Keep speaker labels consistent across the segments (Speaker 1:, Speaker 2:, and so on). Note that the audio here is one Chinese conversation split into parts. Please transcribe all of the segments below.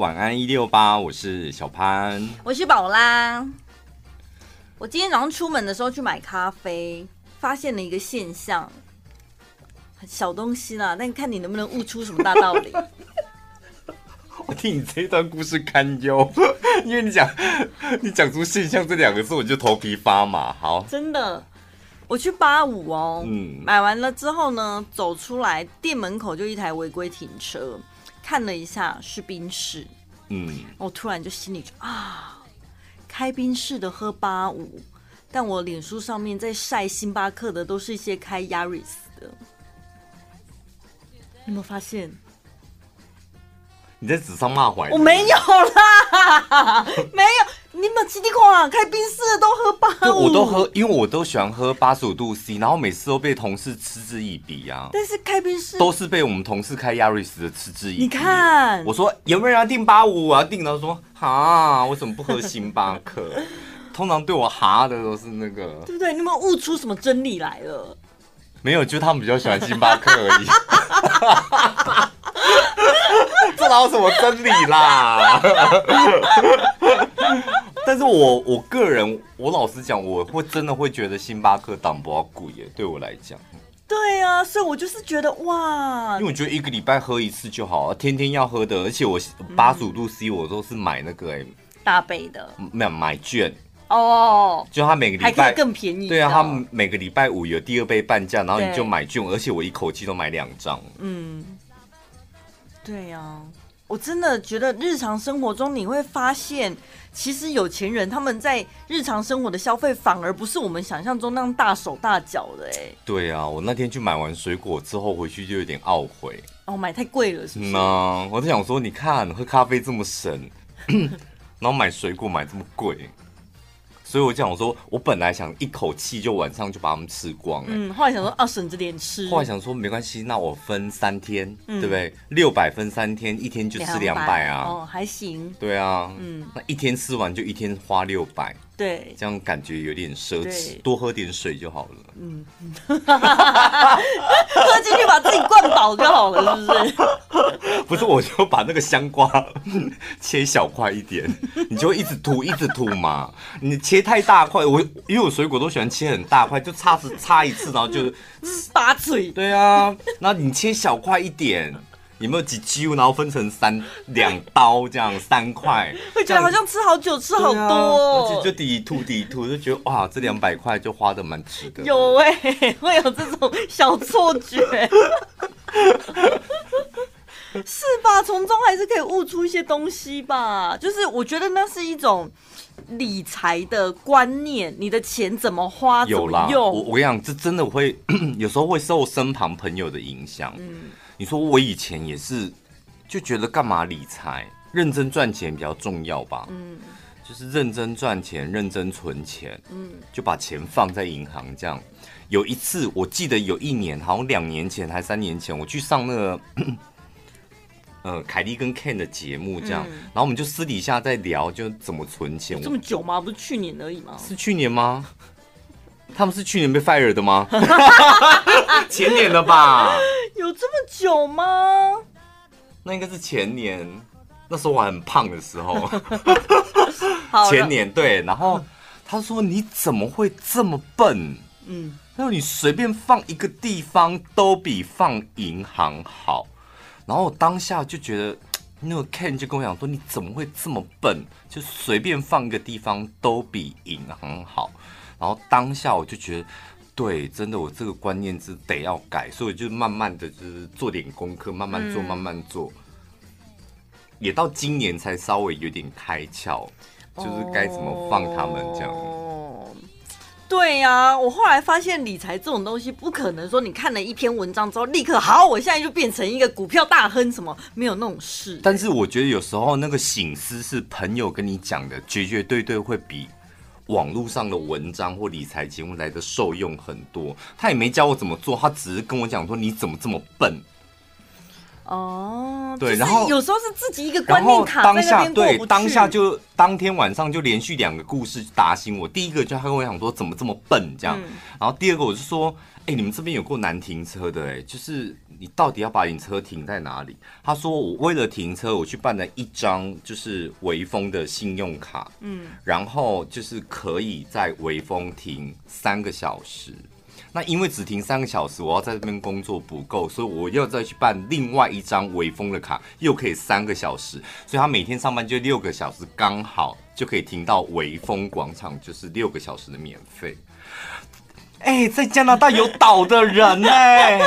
Speaker 1: 晚安一六八，我是小潘，
Speaker 2: 我是宝拉。我今天早上出门的时候去买咖啡，发现了一个现象，小东西啦，但看你能不能悟出什么大道理。
Speaker 1: 我听你这一段故事堪忧，因为你讲你讲出现象这两个字，我就头皮发麻。好，
Speaker 2: 真的。我去八五哦，嗯，买完了之后呢，走出来店门口就一台违规停车，看了一下是冰室，嗯，我突然就心里就啊，开冰室的喝八五，但我脸书上面在晒星巴克的都是一些开 Yaris 的，你有没有发现？
Speaker 1: 你在纸上骂槐？
Speaker 2: 我没有啦，没有。你们吉利矿开冰室的都喝八五，
Speaker 1: 我都喝，因为我都喜欢喝八十五度 C，然后每次都被同事嗤之以鼻啊。
Speaker 2: 但是开冰室
Speaker 1: 都是被我们同事开亚瑞斯的嗤之以鼻。
Speaker 2: 你看，
Speaker 1: 我说有没有人要订八五？我要订，他说哈，为什么不喝星巴克？通常对我哈的都是那个，
Speaker 2: 对不对？你有没有悟出什么真理来了？
Speaker 1: 没有，就他们比较喜欢星巴克而已。这哪有什么真理啦？但是我我个人，我老实讲，我会真的会觉得星巴克挡不要贵耶，对我来讲。
Speaker 2: 对啊，所以我就是觉得哇，
Speaker 1: 因为我觉得一个礼拜喝一次就好，天天要喝的，而且我八十五度 C 我都是买那个哎
Speaker 2: 大杯的，
Speaker 1: 没有买券
Speaker 2: 哦，
Speaker 1: 就他每个礼拜
Speaker 2: 更便宜。
Speaker 1: 对啊，他每个礼拜五有第二杯半价，然后你就买券，而且我一口气都买两张。嗯，
Speaker 2: 对呀。我真的觉得日常生活中你会发现，其实有钱人他们在日常生活的消费反而不是我们想象中那样大手大脚的哎。
Speaker 1: 对啊，我那天去买完水果之后回去就有点懊悔。
Speaker 2: 哦，买太贵了是不是？
Speaker 1: 嗯，我在想说，你看喝咖啡这么省，然后买水果买这么贵。所以我讲，我说我本来想一口气就晚上就把它们吃光，
Speaker 2: 嗯，后来想说啊，省着点吃。
Speaker 1: 后来想说没关系，那我分三天，嗯、对不对？六百分三天，一天就吃两百啊，
Speaker 2: 哦，还行。
Speaker 1: 对啊，嗯，那一天吃完就一天花六百。
Speaker 2: 对，
Speaker 1: 这样感觉有点奢侈，多喝点水就好了。嗯，
Speaker 2: 喝进去把自己灌饱就好了，是不是？
Speaker 1: 不是，我就把那个香瓜切小块一点，你就一直吐，一直吐嘛。你切太大块，我因为我水果都喜欢切很大块，就插着插一次，然后就
Speaker 2: 拔嘴。
Speaker 1: 对啊，那你切小块一点。有没有几揪，然后分成三两刀这样三块，
Speaker 2: 会觉得好像吃好久，吃好多，哦，
Speaker 1: 而且就抵吐抵吐，就觉得哇，这两百块就花的蛮值的。
Speaker 2: 有哎，欸，会有这种小错觉，是吧？从中还是可以悟出一些东西吧。就是我觉得那是一种理财的观念，你的钱怎么花，怎么用。
Speaker 1: 我我跟你讲，这真的会 有时候会受身旁朋友的影响。嗯。你说我以前也是，就觉得干嘛理财，认真赚钱比较重要吧？嗯，就是认真赚钱，认真存钱，嗯，就把钱放在银行这样。有一次我记得有一年，好像两年前还三年前，我去上那个，呃，凯莉跟 Ken 的节目这样，嗯，然后我们就私底下在聊，就怎么存钱。
Speaker 2: 这么久吗？不是去年而已吗？
Speaker 1: 是去年吗？他们是去年被 fire 的吗？前年了吧？
Speaker 2: 有这么久吗？
Speaker 1: 那应该是前年，那时候我还很胖的时候。前年对，然后他说：“你怎么会这么笨？”嗯，他说：“你随便放一个地方都比放银行好。”然后我当下就觉得，那个 Ken 就跟我讲说：“你怎么会这么笨？就随便放一个地方都比银行好。”然后当下我就觉得，对，真的，我这个观念是得要改，所以就慢慢的就是做点功课，慢慢做，慢慢做，也到今年才稍微有点开窍，就是该怎么放他们这样。
Speaker 2: 对呀，我后来发现理财这种东西不可能说你看了一篇文章之后立刻好，我现在就变成一个股票大亨什么，没有那种事。
Speaker 1: 但是我觉得有时候那个醒思是朋友跟你讲的，绝绝对对会比。网络上的文章或理财节目来的受用很多，他也没教我怎么做，他只是跟我讲说，你怎么这么笨。
Speaker 2: 哦，
Speaker 1: 对，然后
Speaker 2: 有时候是自己一个观念卡在那边过不去，
Speaker 1: 对，当下就当天晚上就连续两个故事打醒我。第一个就他跟我讲说怎么这么笨这样，嗯、然后第二个我就说，哎、欸，你们这边有够难停车的哎，就是你到底要把你车停在哪里？他说我为了停车，我去办了一张就是微风的信用卡，嗯，然后就是可以在微风停三个小时。那因为只停三个小时，我要在这边工作不够，所以我要再去办另外一张微风的卡，又可以三个小时，所以他每天上班就六个小时，刚好就可以停到微风广场，就是六个小时的免费。哎、在加拿大有岛的人哎、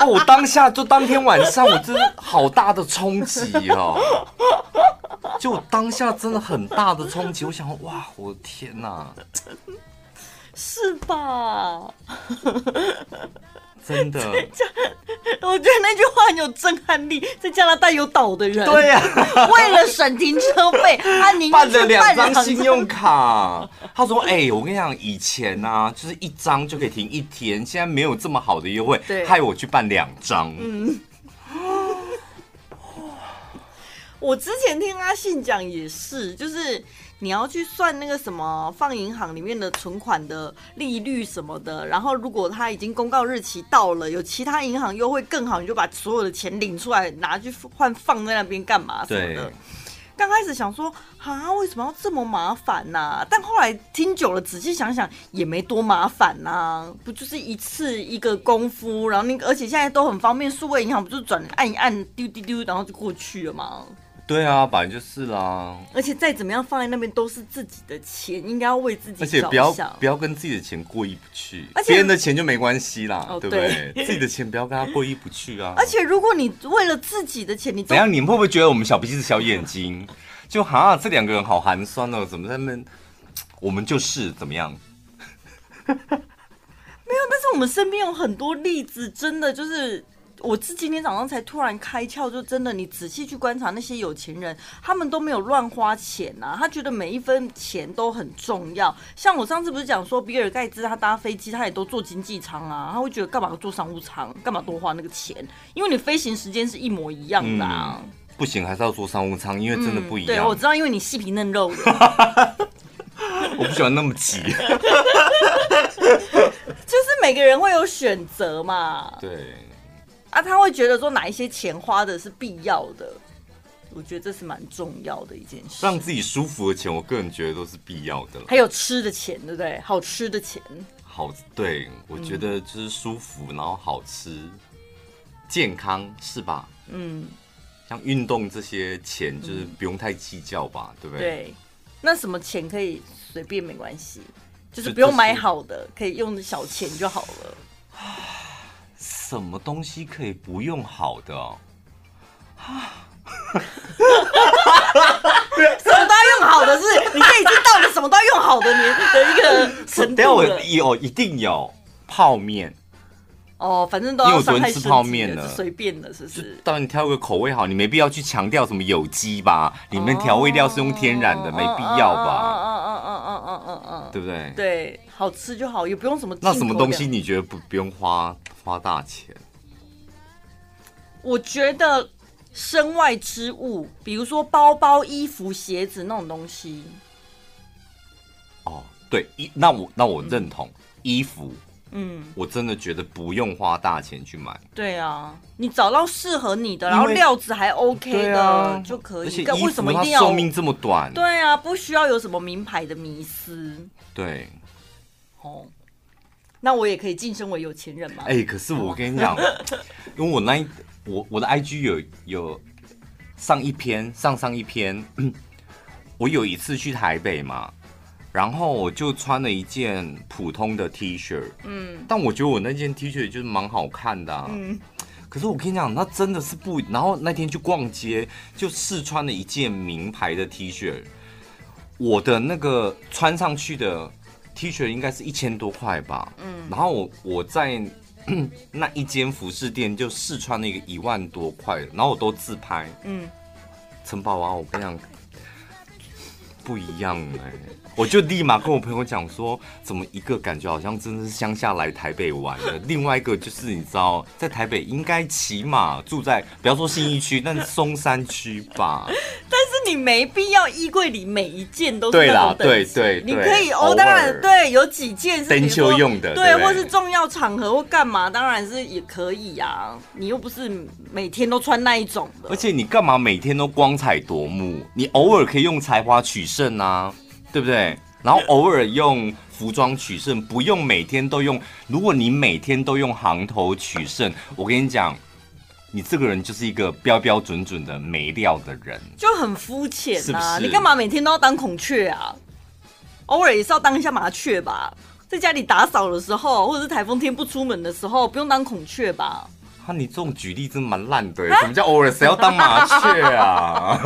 Speaker 1: 哦，我当下就当天晚上，我真的好大的冲击哦，就当下真的很大的冲击，我想哇，我的天哪！
Speaker 2: 是吧？
Speaker 1: 真的，
Speaker 2: 我觉得那句话很有震撼力。在加拿大有岛的人，
Speaker 1: 对呀、
Speaker 2: 啊，为了省停车费，他宁愿
Speaker 1: 办了两张信用卡。他说：“哎、欸，我跟你讲，以前啊，就是一张就可以停一天，现在没有这么好的优惠，害我去办两张。”嗯，
Speaker 2: 我之前听阿信讲也是，就是。你要去算那个什么放银行里面的存款的利率什么的，然后如果他已经公告日期到了，有其他银行优惠更好，你就把所有的钱领出来拿去换放在那边干嘛什么的。刚开始想说啊，为什么要这么麻烦呢？但后来听久了，仔细想想也没多麻烦呐，不就是一次一个功夫，然后那个而且现在都很方便，数位银行不就转按一按丢丢丢，然后就过去了吗？
Speaker 1: 对啊，本来就是啦。
Speaker 2: 而且再怎么样放在那边都是自己的钱，应该要为自己。
Speaker 1: 而且不要不要跟自己的钱过意不去，别人的钱就没关系啦，哦、对不对？对自己的钱不要跟他过意不去啊。
Speaker 2: 而且如果你为了自己的钱，你
Speaker 1: 怎样？你们会不会觉得我们小鼻子小眼睛？就哈，这两个人好寒酸哦，怎么在那边？我们就是怎么样？
Speaker 2: 没有，但是我们身边有很多例子，真的就是。我是今天早上才突然开窍，就真的，你仔细去观察那些有钱人，他们都没有乱花钱呐、啊，他觉得每一分钱都很重要。像我上次不是讲说，比尔盖茨他搭飞机，他也都坐经济舱啊，他会觉得干嘛要坐商务舱，干嘛多花那个钱？因为你飞行时间是一模一样的、啊嗯。
Speaker 1: 不行，还是要坐商务舱，因为真的不一样。嗯、
Speaker 2: 对，我知道，因为你细皮嫩肉的。
Speaker 1: 我不喜欢那么急。
Speaker 2: 就是每个人会有选择嘛。
Speaker 1: 对。
Speaker 2: 啊，他会觉得说哪一些钱花的是必要的，我觉得这是蛮重要的一件事。
Speaker 1: 让自己舒服的钱，我个人觉得都是必要的。
Speaker 2: 还有吃的钱，对不对？好吃的钱，
Speaker 1: 好，对，我觉得就是舒服，然后好吃，健康，是吧？嗯，像运动这些钱，就是不用太计较吧，对不对？
Speaker 2: 对，那什么钱可以随便没关系，就是不用买好的，可以用小钱就好了。
Speaker 1: 什么东西可以不用好的啊？
Speaker 2: 什么都要用好的是？你可以知道你什么都要用好的，你的一个程度。
Speaker 1: 我有一定有泡面
Speaker 2: 哦，反正都要
Speaker 1: 因为我昨天吃泡面了，
Speaker 2: 随便的，是不是？
Speaker 1: 当你挑个口味好，你没必要去强调什么有机吧？里面调味料是用天然的，没必要吧？嗯嗯，对不对？
Speaker 2: 对，好吃就好，也不用什么。
Speaker 1: 那什么东西你觉得不不用花花大钱？
Speaker 2: 我觉得身外之物，比如说包包、衣服、鞋子那种东西。
Speaker 1: 哦，对，衣那我那我认同衣服。嗯，我真的觉得不用花大钱去买。
Speaker 2: 对啊，你找到适合你的，然后料子还 OK 的、啊、就可以。
Speaker 1: 而且为什么一定要寿命这么短？
Speaker 2: 对啊，不需要有什么名牌的迷思。
Speaker 1: 对，
Speaker 2: 哦。那我也可以晋升为有钱人嘛？
Speaker 1: 哎、欸，可是我跟你讲，因为我那一我我的 IG 有有上一篇上上一篇，我有一次去台北嘛，然后我就穿了一件普通的 T 恤，嗯，但我觉得我那件 T 恤就是蛮好看的、啊，嗯，可是我跟你讲，那真的是不，然后那天去逛街就试穿了一件名牌的 T 恤，我的那个穿上去的。T 恤应该是一千多块吧，嗯，然后我我在 那一间服饰店就试穿了一个一万多块，然后我都自拍，嗯，城堡啊，我跟你讲，不一样哎、欸。我就立马跟我朋友讲说，怎么一个感觉好像真的是乡下来台北玩的，另外一个就是你知道，在台北应该起码住在不要说信义区，但是松山区吧。
Speaker 2: 但是你没必要衣柜里每一件都是
Speaker 1: 对啦，对对，
Speaker 2: 你可以哦，当然对，有几件是
Speaker 1: 登秋用的，
Speaker 2: 对，或是重要场合或干嘛，当然是也可以啊。你又不是每天都穿那一种的，
Speaker 1: 而且你干嘛每天都光彩夺目？你偶尔可以用才华取胜啊。对不对？然后偶尔用服装取胜，不用每天都用。如果你每天都用行头取胜，我跟你讲，你这个人就是一个标标准准的没料的人，
Speaker 2: 就很肤浅啊！是是你干嘛每天都要当孔雀啊？偶尔也是要当一下麻雀吧，在家里打扫的时候，或者是台风天不出门的时候，不用当孔雀吧？
Speaker 1: 啊，你这种举例真蛮烂的。什么叫偶尔？谁要当麻雀啊？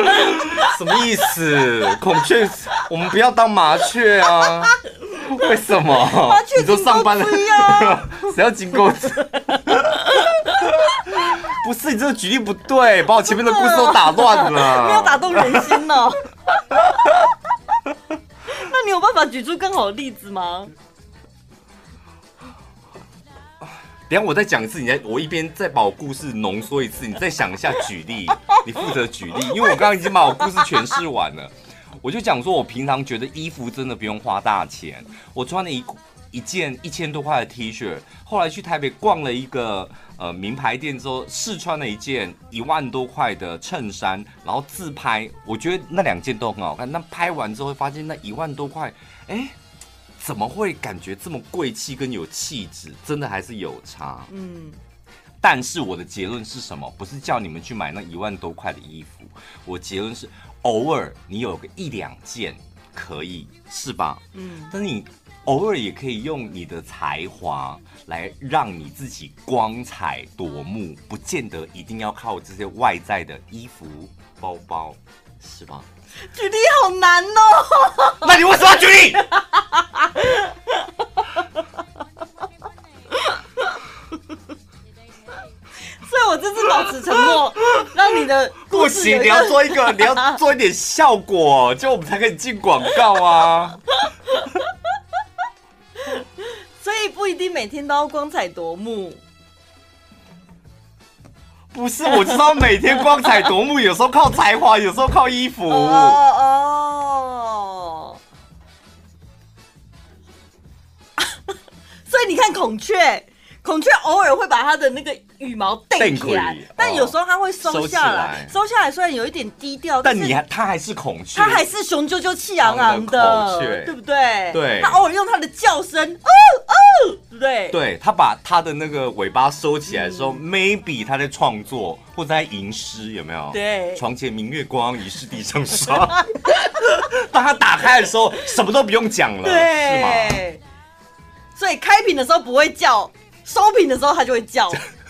Speaker 1: 什么意思？孔雀，我们不要当麻雀啊？为什么？
Speaker 2: 麻雀都上班了，
Speaker 1: 谁要金钩子？不是，你这个举例不对，把我前面的故事都打乱了，
Speaker 2: 没有打动人心呢。那你有办法举出更好的例子吗？
Speaker 1: 等下我再讲一次，你再我一边再把我故事浓缩一次，你再想一下举例，你负责举例，因为我刚刚已经把我故事诠释完了。我就讲说，我平常觉得衣服真的不用花大钱，我穿了一一件一千多块的 T 恤，后来去台北逛了一个呃名牌店之后，试穿了一件一万多块的衬衫，然后自拍，我觉得那两件都很好看。那拍完之后会发现那一万多块，哎。怎么会感觉这么贵气跟有气质？真的还是有差。嗯，但是我的结论是什么？不是叫你们去买那一万多块的衣服。我结论是，偶尔你有个一两件可以，是吧？嗯，但是你偶尔也可以用你的才华来让你自己光彩夺目，不见得一定要靠这些外在的衣服、包包，是吧？
Speaker 2: 举例好难哦，
Speaker 1: 那你为什么要举例？
Speaker 2: 所以，我这次保持沉默，让你的
Speaker 1: 不行。你要做一个，你要做一点效果，就我们才可以进广告啊。
Speaker 2: 所以不一定每天都要光彩夺目。
Speaker 1: 不是，我知道每天光彩夺目，有时候靠才华，有时候靠衣服。哦哦。
Speaker 2: 所以你看孔雀。孔雀偶尔会把它的那个羽毛垫起来，但有时候它会收下来。收下来虽然有一点低调，
Speaker 1: 但你还它还是孔雀，
Speaker 2: 它还是雄赳赳气昂昂的，对不对？
Speaker 1: 对。
Speaker 2: 它偶尔用它的叫声，哦哦，对不对？
Speaker 1: 对，它把它的那个尾巴收起来的时候，maybe 它在创作或者在吟诗，有没有？
Speaker 2: 对。
Speaker 1: 床前明月光，疑是地上霜。当它打开的时候，什么都不用讲了，对，是吗？
Speaker 2: 所以开屏的时候不会叫。收屏的时候，它就会叫。